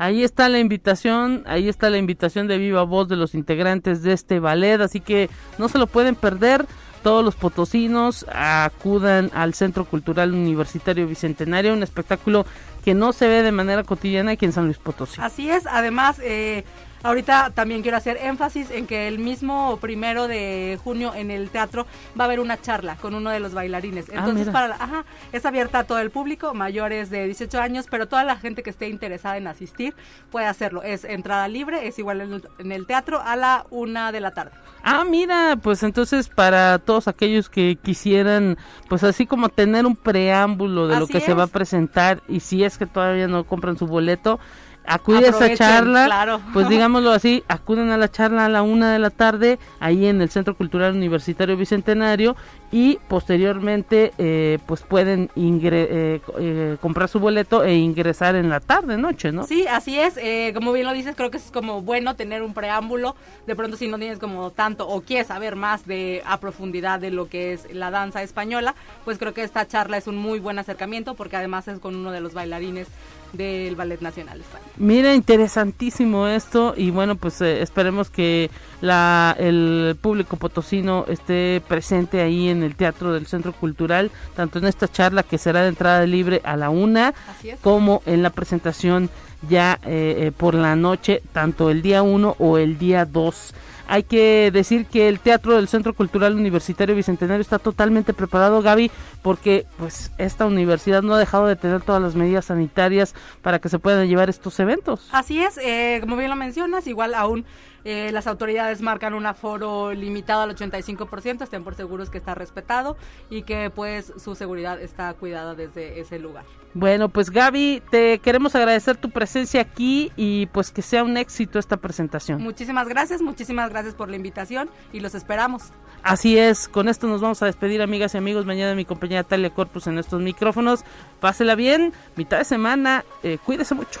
Ahí está la invitación, ahí está la invitación de viva voz de los integrantes de este ballet, así que no se lo pueden perder. Todos los potosinos acudan al Centro Cultural Universitario Bicentenario, un espectáculo que no se ve de manera cotidiana aquí en San Luis Potosí. Así es, además eh, Ahorita también quiero hacer énfasis en que el mismo primero de junio en el teatro va a haber una charla con uno de los bailarines. Ah, Entonces, para ajá, es abierta a todo el público, mayores de 18 años, pero toda la gente que esté interesada en asistir puede hacerlo. Es entrada libre, es igual en el, teatro a la una de la tarde. Ah, mira, pues entonces para todos aquellos que quisieran, pues así como tener un preámbulo de lo que se va a presentar y si es que todavía no compran su boleto, acude a esa charla, claro. pues (laughs) digámoslo así, acuden a la charla a la una de la tarde ahí en el Centro Cultural Universitario Bicentenario y posteriormente eh, pues pueden eh, eh, comprar su boleto e ingresar en la tarde, noche, ¿no? Sí, así es. eh, como bien lo dices, creo que es como bueno tener un preámbulo. De pronto, si no tienes como tanto o quieres saber más de a profundidad de lo que es la danza española, pues creo que esta charla es un muy buen acercamiento porque además es con uno de los bailarines del Ballet Nacional de España. Mira, interesantísimo esto y bueno, pues eh, esperemos que la, el público potosino esté presente ahí en el Teatro del Centro Cultural, tanto en esta charla que será de entrada libre a la una, como en la presentación ya eh, eh, por la noche, tanto el día 1 o el día 2. Hay que decir que el Teatro del Centro Cultural Universitario Bicentenario está totalmente preparado, Gaby, porque pues esta universidad no ha dejado de tener todas las medidas sanitarias para que se puedan llevar estos eventos. Así es, eh, como bien lo mencionas, igual aún eh, las autoridades marcan un aforo limitado al 85%, estén por seguros que está respetado y que pues su seguridad está cuidada desde ese lugar. Bueno, pues Gaby, te queremos agradecer tu presencia aquí y pues que sea un éxito esta presentación. Muchísimas gracias, muchísimas gracias por la invitación y los esperamos. Así es, con esto nos vamos a despedir, amigas y amigos. Mañana mi compañera Talia Corpus en estos micrófonos. Pásela bien, mitad de semana, eh, cuídese mucho.